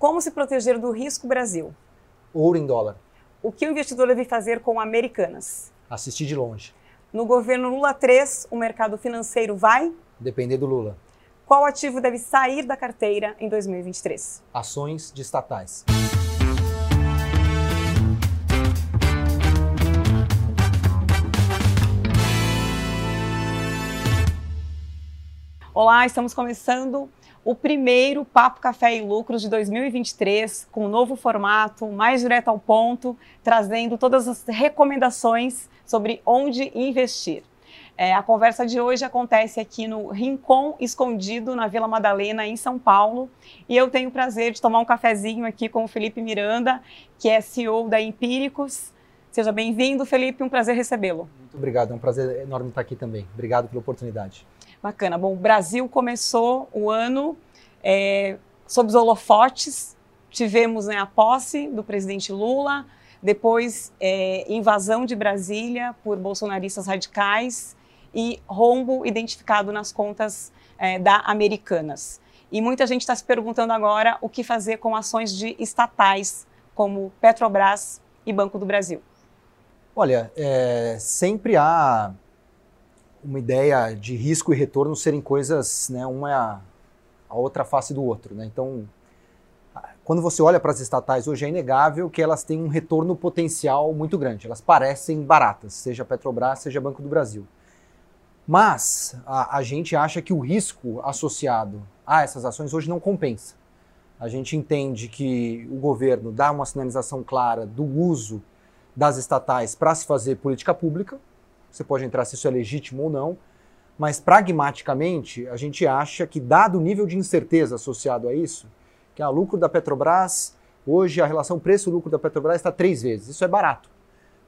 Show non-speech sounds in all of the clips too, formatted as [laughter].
Como se proteger do risco Brasil? Ouro em dólar. O que o investidor deve fazer com Americanas? Assistir de longe. No governo Lula 3, o mercado financeiro vai? Depender do Lula. Qual ativo deve sair da carteira em 2023? Ações de estatais. Olá, estamos começando o primeiro Papo Café e Lucros de 2023, com um novo formato, mais direto ao ponto, trazendo todas as recomendações sobre onde investir. É, a conversa de hoje acontece aqui no Rincon Escondido, na Vila Madalena, em São Paulo. E eu tenho o prazer de tomar um cafezinho aqui com o Felipe Miranda, que é CEO da Empíricos. Seja bem-vindo, Felipe, um prazer recebê-lo. Muito obrigado, é um prazer enorme estar aqui também. Obrigado pela oportunidade. Bacana. Bom, o Brasil começou o ano é, sob os holofotes. Tivemos né, a posse do presidente Lula, depois é, invasão de Brasília por bolsonaristas radicais e rombo identificado nas contas é, da Americanas. E muita gente está se perguntando agora o que fazer com ações de estatais como Petrobras e Banco do Brasil. Olha, é, sempre há uma ideia de risco e retorno serem coisas, né, uma é a, a outra face do outro. Né? Então, quando você olha para as estatais hoje, é inegável que elas têm um retorno potencial muito grande. Elas parecem baratas, seja Petrobras, seja Banco do Brasil. Mas a, a gente acha que o risco associado a essas ações hoje não compensa. A gente entende que o governo dá uma sinalização clara do uso das estatais para se fazer política pública, você pode entrar se isso é legítimo ou não, mas pragmaticamente a gente acha que, dado o nível de incerteza associado a isso, que o lucro da Petrobras, hoje a relação preço-lucro da Petrobras está três vezes. Isso é barato.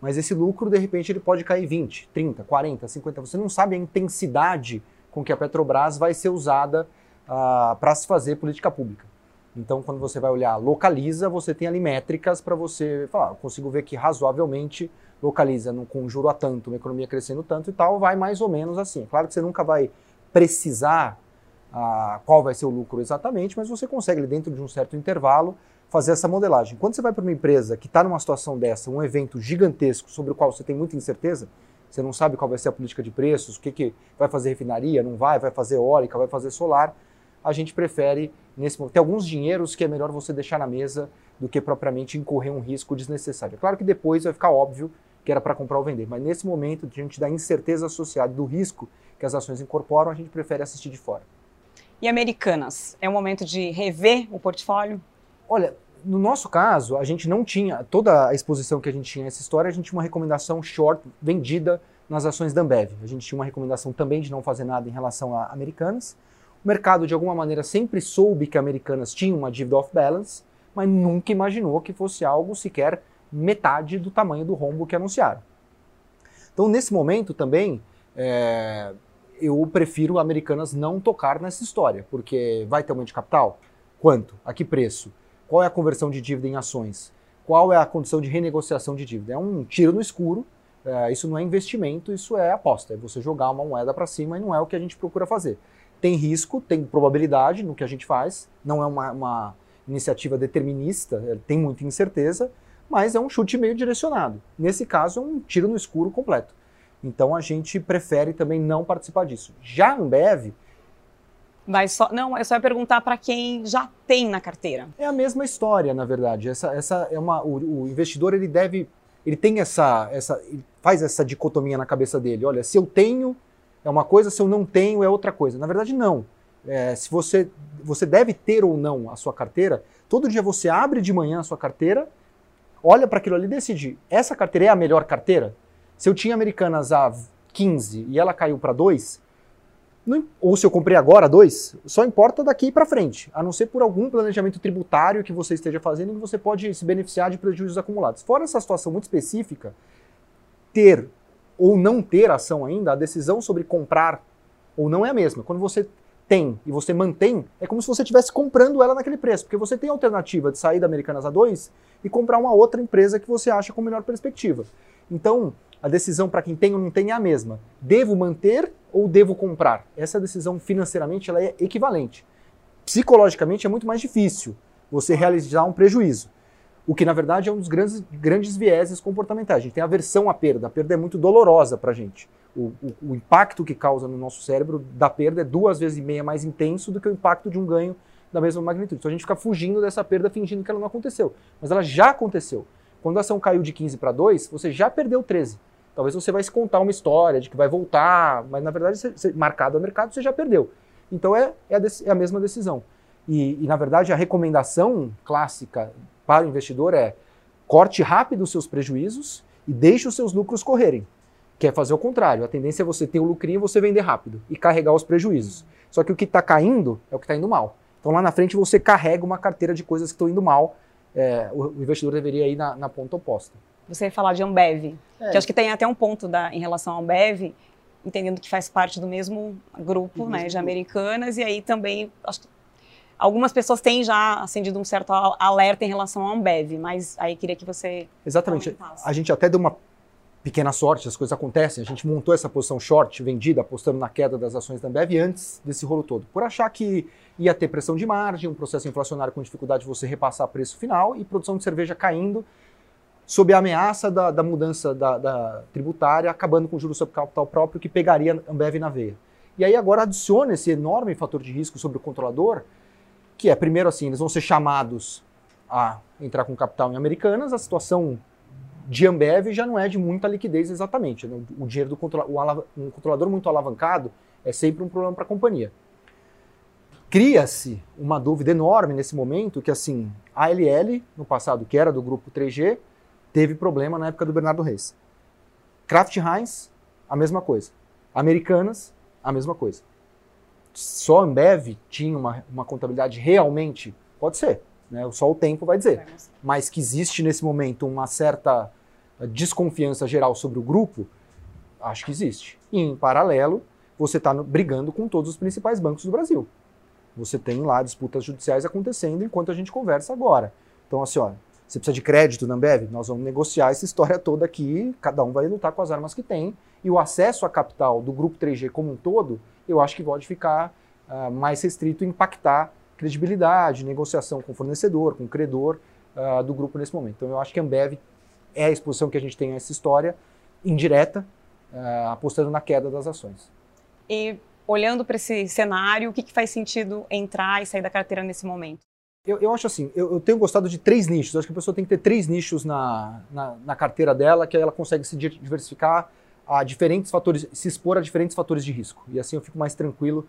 Mas esse lucro, de repente, ele pode cair 20, 30, 40, 50. Você não sabe a intensidade com que a Petrobras vai ser usada uh, para se fazer política pública. Então, quando você vai olhar localiza, você tem ali métricas para você falar, consigo ver que razoavelmente localiza num, com juro a tanto, uma economia crescendo tanto e tal, vai mais ou menos assim. Claro que você nunca vai precisar ah, qual vai ser o lucro exatamente, mas você consegue, dentro de um certo intervalo, fazer essa modelagem. Quando você vai para uma empresa que está numa situação dessa, um evento gigantesco sobre o qual você tem muita incerteza, você não sabe qual vai ser a política de preços, o que, que vai fazer refinaria, não vai, vai fazer eólica, vai fazer solar, a gente prefere, nesse momento, tem alguns dinheiros que é melhor você deixar na mesa do que propriamente incorrer um risco desnecessário. Claro que depois vai ficar óbvio que era para comprar ou vender. Mas nesse momento, diante da incerteza associada do risco que as ações incorporam, a gente prefere assistir de fora. E Americanas? É o momento de rever o portfólio? Olha, no nosso caso, a gente não tinha, toda a exposição que a gente tinha nessa história, a gente tinha uma recomendação short vendida nas ações da Ambev. A gente tinha uma recomendação também de não fazer nada em relação a Americanas. O mercado, de alguma maneira, sempre soube que Americanas tinha uma dívida off-balance, mas nunca imaginou que fosse algo sequer metade do tamanho do rombo que anunciaram. Então, nesse momento também, é, eu prefiro Americanas não tocar nessa história, porque vai ter aumento de capital? Quanto? A que preço? Qual é a conversão de dívida em ações? Qual é a condição de renegociação de dívida? É um tiro no escuro, é, isso não é investimento, isso é aposta, é você jogar uma moeda para cima e não é o que a gente procura fazer. Tem risco, tem probabilidade no que a gente faz, não é uma, uma iniciativa determinista, é, tem muita incerteza, mas é um chute meio direcionado. Nesse caso, é um tiro no escuro completo. Então a gente prefere também não participar disso. Já a Ambev. Vai só, não, eu só ia perguntar para quem já tem na carteira. É a mesma história, na verdade. Essa, essa é uma, o, o investidor ele deve, ele tem essa, essa, faz essa dicotomia na cabeça dele. Olha, se eu tenho é uma coisa, se eu não tenho é outra coisa. Na verdade, não. É, se você, você deve ter ou não a sua carteira, todo dia você abre de manhã a sua carteira olha para aquilo ali e decide, essa carteira é a melhor carteira? Se eu tinha Americanas a 15 e ela caiu para 2, não, ou se eu comprei agora 2, só importa daqui para frente, a não ser por algum planejamento tributário que você esteja fazendo que você pode se beneficiar de prejuízos acumulados. Fora essa situação muito específica, ter ou não ter ação ainda, a decisão sobre comprar ou não é a mesma. Quando você tem e você mantém, é como se você estivesse comprando ela naquele preço, porque você tem a alternativa de sair da Americanas A2 e comprar uma outra empresa que você acha com melhor perspectiva. Então, a decisão para quem tem ou não tem é a mesma. Devo manter ou devo comprar? Essa decisão financeiramente ela é equivalente. Psicologicamente é muito mais difícil, você realizar um prejuízo. O que, na verdade, é um dos grandes, grandes vieses comportamentais. A gente tem aversão à perda. A perda é muito dolorosa para a gente. O, o, o, impacto que causa no nosso cérebro da perda é duas vezes e meia mais intenso do que o impacto de um ganho da mesma magnitude. Então a gente fica fugindo dessa perda fingindo que ela não aconteceu. Mas ela já aconteceu. Quando a ação caiu de 15 para 2, você já perdeu 13. Talvez você vai se contar uma história de que vai voltar, mas na verdade, você, você, marcado a mercado, você já perdeu. Então é, é, a, é a mesma decisão. E, e, na verdade, a recomendação clássica para o investidor é corte rápido os seus prejuízos e deixe os seus lucros correrem. Quer fazer o contrário. A tendência é você ter o lucrinho e você vender rápido e carregar os prejuízos. Só que o que está caindo é o que está indo mal. Então lá na frente você carrega uma carteira de coisas que estão indo mal. É, o, o, investidor deveria ir na, na ponta oposta. Você ia falar de Ambev, é. que acho que tem até um ponto da, em relação à Ambev, entendendo que faz parte do mesmo grupo, né, de americanas, e aí também acho que Algumas pessoas têm já acendido um certo alerta em relação ao Ambev, mas aí queria que você. Exatamente. Comentasse. A gente até deu uma pequena sorte, as coisas acontecem. A gente montou essa posição short, vendida, apostando na queda das ações da Ambev antes desse rolo todo, por achar que ia ter pressão de margem, um processo inflacionário com dificuldade de você repassar preço final e produção de cerveja caindo sob a ameaça da, da mudança da, da, tributária, acabando com o juros sobre capital próprio que pegaria a Ambev na veia. E aí agora adiciona esse enorme fator de risco sobre o controlador, que é, primeiro assim, eles vão ser chamados a entrar com capital em Americanas, a situação de Ambev já não é de muita liquidez exatamente. Né? O dinheiro do controlador, um controlador muito alavancado é sempre um problema para a companhia. Cria-se uma dúvida enorme nesse momento que, assim, a ALL, no passado, que era do grupo 3G, teve problema na época do Bernardo Reis. Kraft Heinz, a mesma coisa. Americanas, a mesma coisa só a Ambev tinha uma, uma contabilidade realmente? Pode ser, né? só o tempo vai dizer. Mas que existe nesse momento uma certa desconfiança geral sobre o grupo, acho que existe. E em paralelo, você está brigando com todos os principais bancos do Brasil. Você tem lá disputas judiciais acontecendo enquanto a gente conversa agora. Então, assim, ó, você precisa de crédito na Ambev? Nós vamos negociar essa história toda aqui, cada um vai lutar com as armas que tem, e o acesso a capital do grupo 3G como um todo eu acho que pode ficar uh, mais restrito e impactar credibilidade, negociação com fornecedor, com credor uh, do grupo nesse momento. Então eu acho que a Ambev é a exposição que a gente tem a essa história indireta, uh, apostando na queda das ações. E olhando para esse cenário, o que, que, faz sentido entrar e sair da carteira nesse momento? Eu, eu acho assim, eu, eu, tenho gostado de três nichos. Eu acho que a pessoa tem que ter três nichos na, na, na carteira dela, que ela consegue se diversificar a diferentes fatores, se expor a diferentes fatores de risco. E assim eu fico mais tranquilo.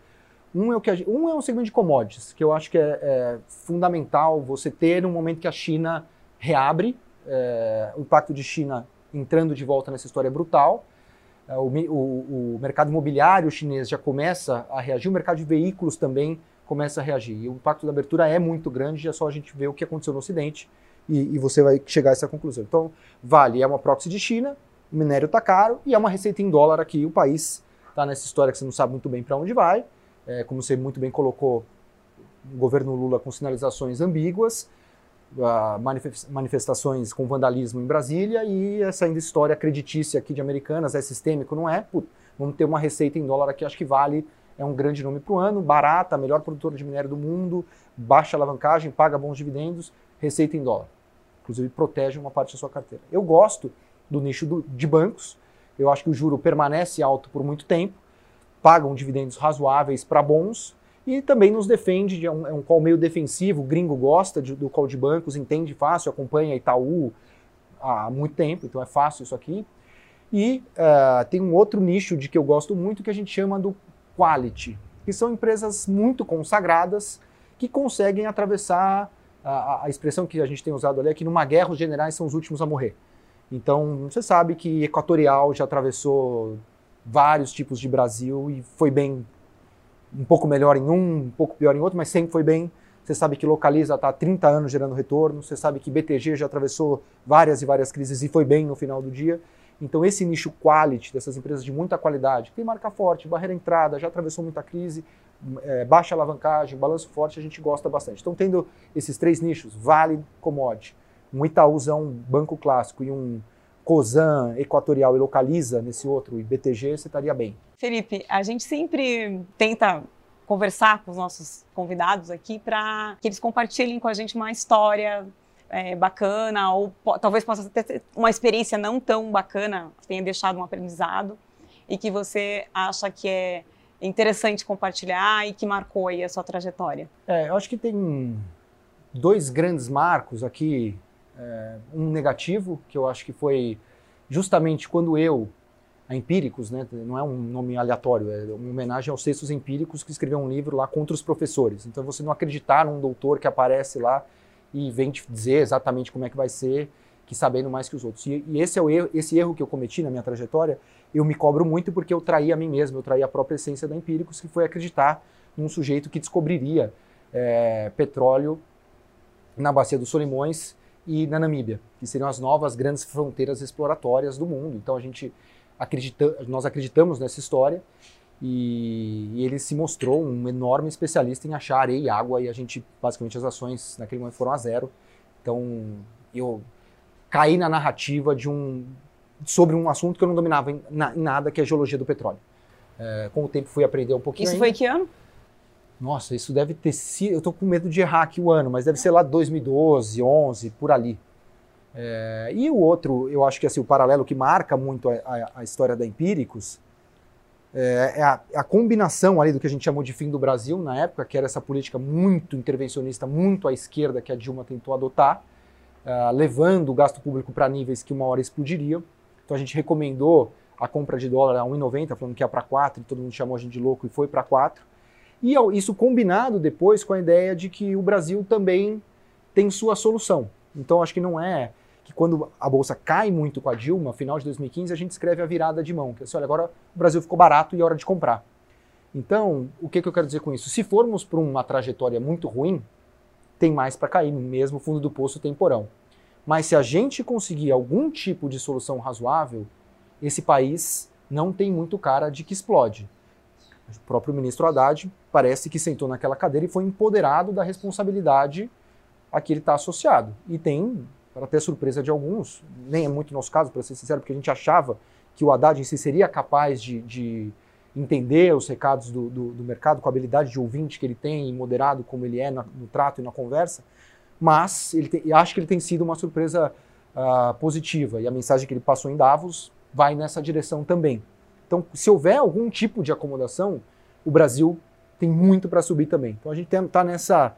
Um é, o que a, um é um segmento de commodities, que eu acho que é, é fundamental você ter no momento que a China reabre. É, o impacto de China entrando de volta nessa história é brutal. É, o, o, o, mercado imobiliário chinês já começa a reagir, o mercado de veículos também começa a reagir. E o impacto da abertura é muito grande, é só a gente ver o que aconteceu no Ocidente e, e você vai chegar a essa conclusão. Então, Vale é uma proxy de China, o minério está caro e é uma receita em dólar aqui. O país está nessa história que você não sabe muito bem para onde vai. É, como você muito bem colocou, o governo Lula com sinalizações ambíguas, manifestações com vandalismo em Brasília e essa ainda história creditícia aqui de Americanas, é sistêmico, não é? Vamos ter uma receita em dólar aqui, acho que vale, é um grande nome para o ano, barata, melhor produtora de minério do mundo, baixa alavancagem, paga bons dividendos, receita em dólar. Inclusive protege uma parte da sua carteira. Eu gosto do nicho do, de bancos. Eu acho que o juro permanece alto por muito tempo, pagam dividendos razoáveis para bons e também nos defende, é um, é um call meio defensivo, o gringo gosta de, do call de bancos, entende fácil, acompanha Itaú há muito tempo, então é fácil isso aqui. E uh, tem um outro nicho de que eu gosto muito que a gente chama do quality, que são empresas muito consagradas que conseguem atravessar a, a expressão que a gente tem usado ali é que numa guerra os generais são os últimos a morrer. Então, você sabe que Equatorial já atravessou vários tipos de Brasil e foi bem, um pouco melhor em um, um pouco pior em outro, mas sempre foi bem. Você sabe que Localiza está há 30 anos gerando retorno, você sabe que BTG já atravessou várias e várias crises e foi bem no final do dia. Então, esse nicho quality dessas empresas de muita qualidade, que tem marca forte, barreira entrada, já atravessou muita crise, é, baixa alavancagem, balanço forte, a gente gosta bastante. Então, tendo esses três nichos, Vale, Commodity, um Itaúzão banco clássico e um Cosan, Equatorial e Localiza nesse outro, e BTG, você estaria bem. Felipe, a gente sempre tenta conversar com os nossos convidados aqui para que eles compartilhem com a gente uma história é, bacana, ou po talvez possa ter uma experiência não tão bacana, tenha deixado um aprendizado e que você acha que é interessante compartilhar e que marcou aí a sua trajetória. É, eu acho que tem dois grandes marcos aqui. É, um negativo, que eu acho que foi justamente quando eu a Empíricos, né? não é um nome aleatório, é uma homenagem aos textos empíricos que escreveu um livro lá contra os professores. Então você não acreditar num doutor que aparece lá e vem te dizer exatamente como é que vai ser, que sabendo mais que os outros. E, e esse é o erro, esse erro que eu cometi na minha trajetória, eu me cobro muito porque eu traí a mim mesmo, eu traí a própria essência da Empíricos, que foi acreditar num sujeito que descobriria é, petróleo na bacia dos Solimões e na Namíbia, que seriam as novas grandes fronteiras exploratórias do mundo. Então a gente acredita, nós acreditamos nessa história e, e, ele se mostrou um enorme especialista em achar areia e água e a gente, basicamente, as ações naquele momento foram a zero. Então eu caí na narrativa de um sobre um assunto que eu não dominava em, na, em nada, que é a geologia do petróleo. É, com o tempo fui aprender um pouquinho. Isso ainda. foi que ano? Nossa, isso deve ter sido. Eu estou com medo de errar aqui o ano, mas deve ser lá 2012, 11, por ali. É, e o outro, eu acho que assim, o paralelo que marca muito a, a, a história da Empíricos é, é, a, é, a, combinação ali do que a gente chamou de fim do Brasil na época, que era essa política muito intervencionista, muito à esquerda que a Dilma tentou adotar, uh, levando o gasto público para níveis que uma hora explodiriam. Então a gente recomendou a compra de dólar a 1,90, falando que ia para 4, e todo mundo chamou a gente de louco e foi para 4. E isso combinado depois com a ideia de que o Brasil também tem sua solução. Então acho que não é que quando a bolsa cai muito com a Dilma, final de 2015, a gente escreve a virada de mão, que é assim, olha, agora o Brasil ficou barato e é hora de comprar. Então, o que, que eu quero dizer com isso? Se formos para uma trajetória muito ruim, tem mais para cair, mesmo fundo do poço tem porão. Mas se a gente conseguir algum tipo de solução razoável, esse país não tem muito cara de que explode. O próprio ministro Haddad parece que sentou naquela cadeira e foi empoderado da responsabilidade a que ele está associado. E tem para ter surpresa de alguns, nem é muito nosso caso, para ser sincero, porque a gente achava que o Haddad em si seria capaz de, de entender os recados do, do, do, mercado, com a habilidade de ouvinte que ele tem, e moderado como ele é no, no trato e na conversa, mas ele acho que ele tem sido uma surpresa uh, positiva, e a mensagem que ele passou em Davos vai nessa direção também. Então, se houver algum tipo de acomodação, o Brasil tem muito para subir também. Então, a gente está nessa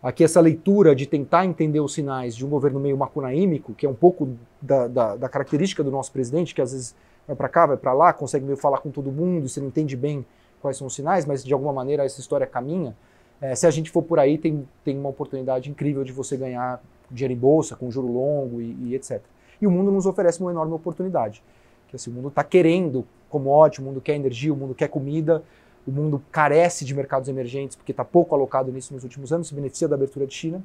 aqui essa leitura de tentar entender os sinais de um governo meio macunaímico, que é um pouco da, da, da característica do nosso presidente, que às vezes vai para cá, vai para lá, consegue meio falar com todo mundo, você não entende bem quais são os sinais, mas de alguma maneira essa história caminha. É, se a gente for por aí, tem, tem uma oportunidade incrível de você ganhar dinheiro em bolsa, com juro longo e, e etc. E o mundo nos oferece uma enorme oportunidade. Que assim, o mundo está querendo commodity, o mundo quer energia, o mundo quer comida, o mundo carece de mercados emergentes porque está pouco alocado nisso nos últimos anos, se beneficia da abertura de China.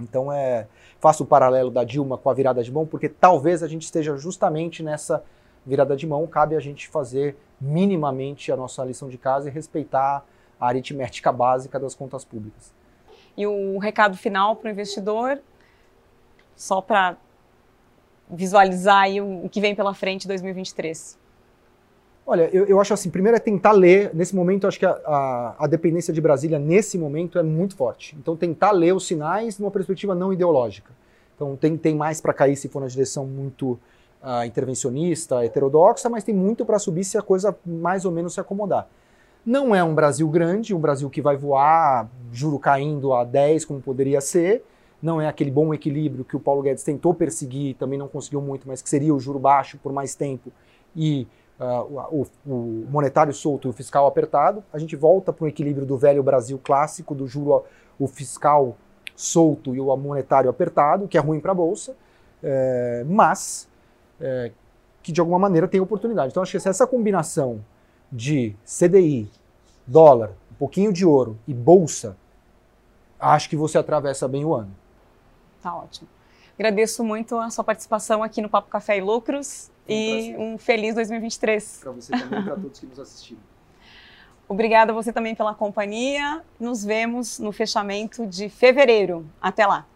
Então, é, faço o paralelo da Dilma com a virada de mão, porque talvez a gente esteja justamente nessa virada de mão. Cabe a gente fazer minimamente a nossa lição de casa e respeitar a aritmética básica das contas públicas. E o recado final para o investidor, só para visualizar o que vem pela frente em 2023. Olha, eu, eu, acho assim, primeiro é tentar ler, nesse momento eu acho que a, a, a, dependência de Brasília, nesse momento, é muito forte. Então tentar ler os sinais numa perspectiva não ideológica. Então tem, tem mais para cair se for na direção muito uh, intervencionista, heterodoxa, mas tem muito para subir se a coisa mais ou menos se acomodar. Não é um Brasil grande, um Brasil que vai voar, juro caindo a 10, como poderia ser. Não é aquele bom equilíbrio que o Paulo Guedes tentou perseguir, também não conseguiu muito, mas que seria o juro baixo por mais tempo e uh, o, o, monetário solto e o fiscal apertado, a gente volta para o equilíbrio do velho Brasil clássico, do juro, o fiscal solto e o monetário apertado, que é ruim para a Bolsa, é, mas é, que de alguma maneira tem oportunidade. Então, acho que essa combinação de CDI, dólar, um pouquinho de ouro e Bolsa, acho que você atravessa bem o ano. Tá ótimo. Agradeço muito a sua participação aqui no Papo Café e Lucros e um feliz 2023. Para você também e para todos que nos assistiram. [laughs] Obrigada a você também pela companhia. Nos vemos no fechamento de fevereiro. Até lá.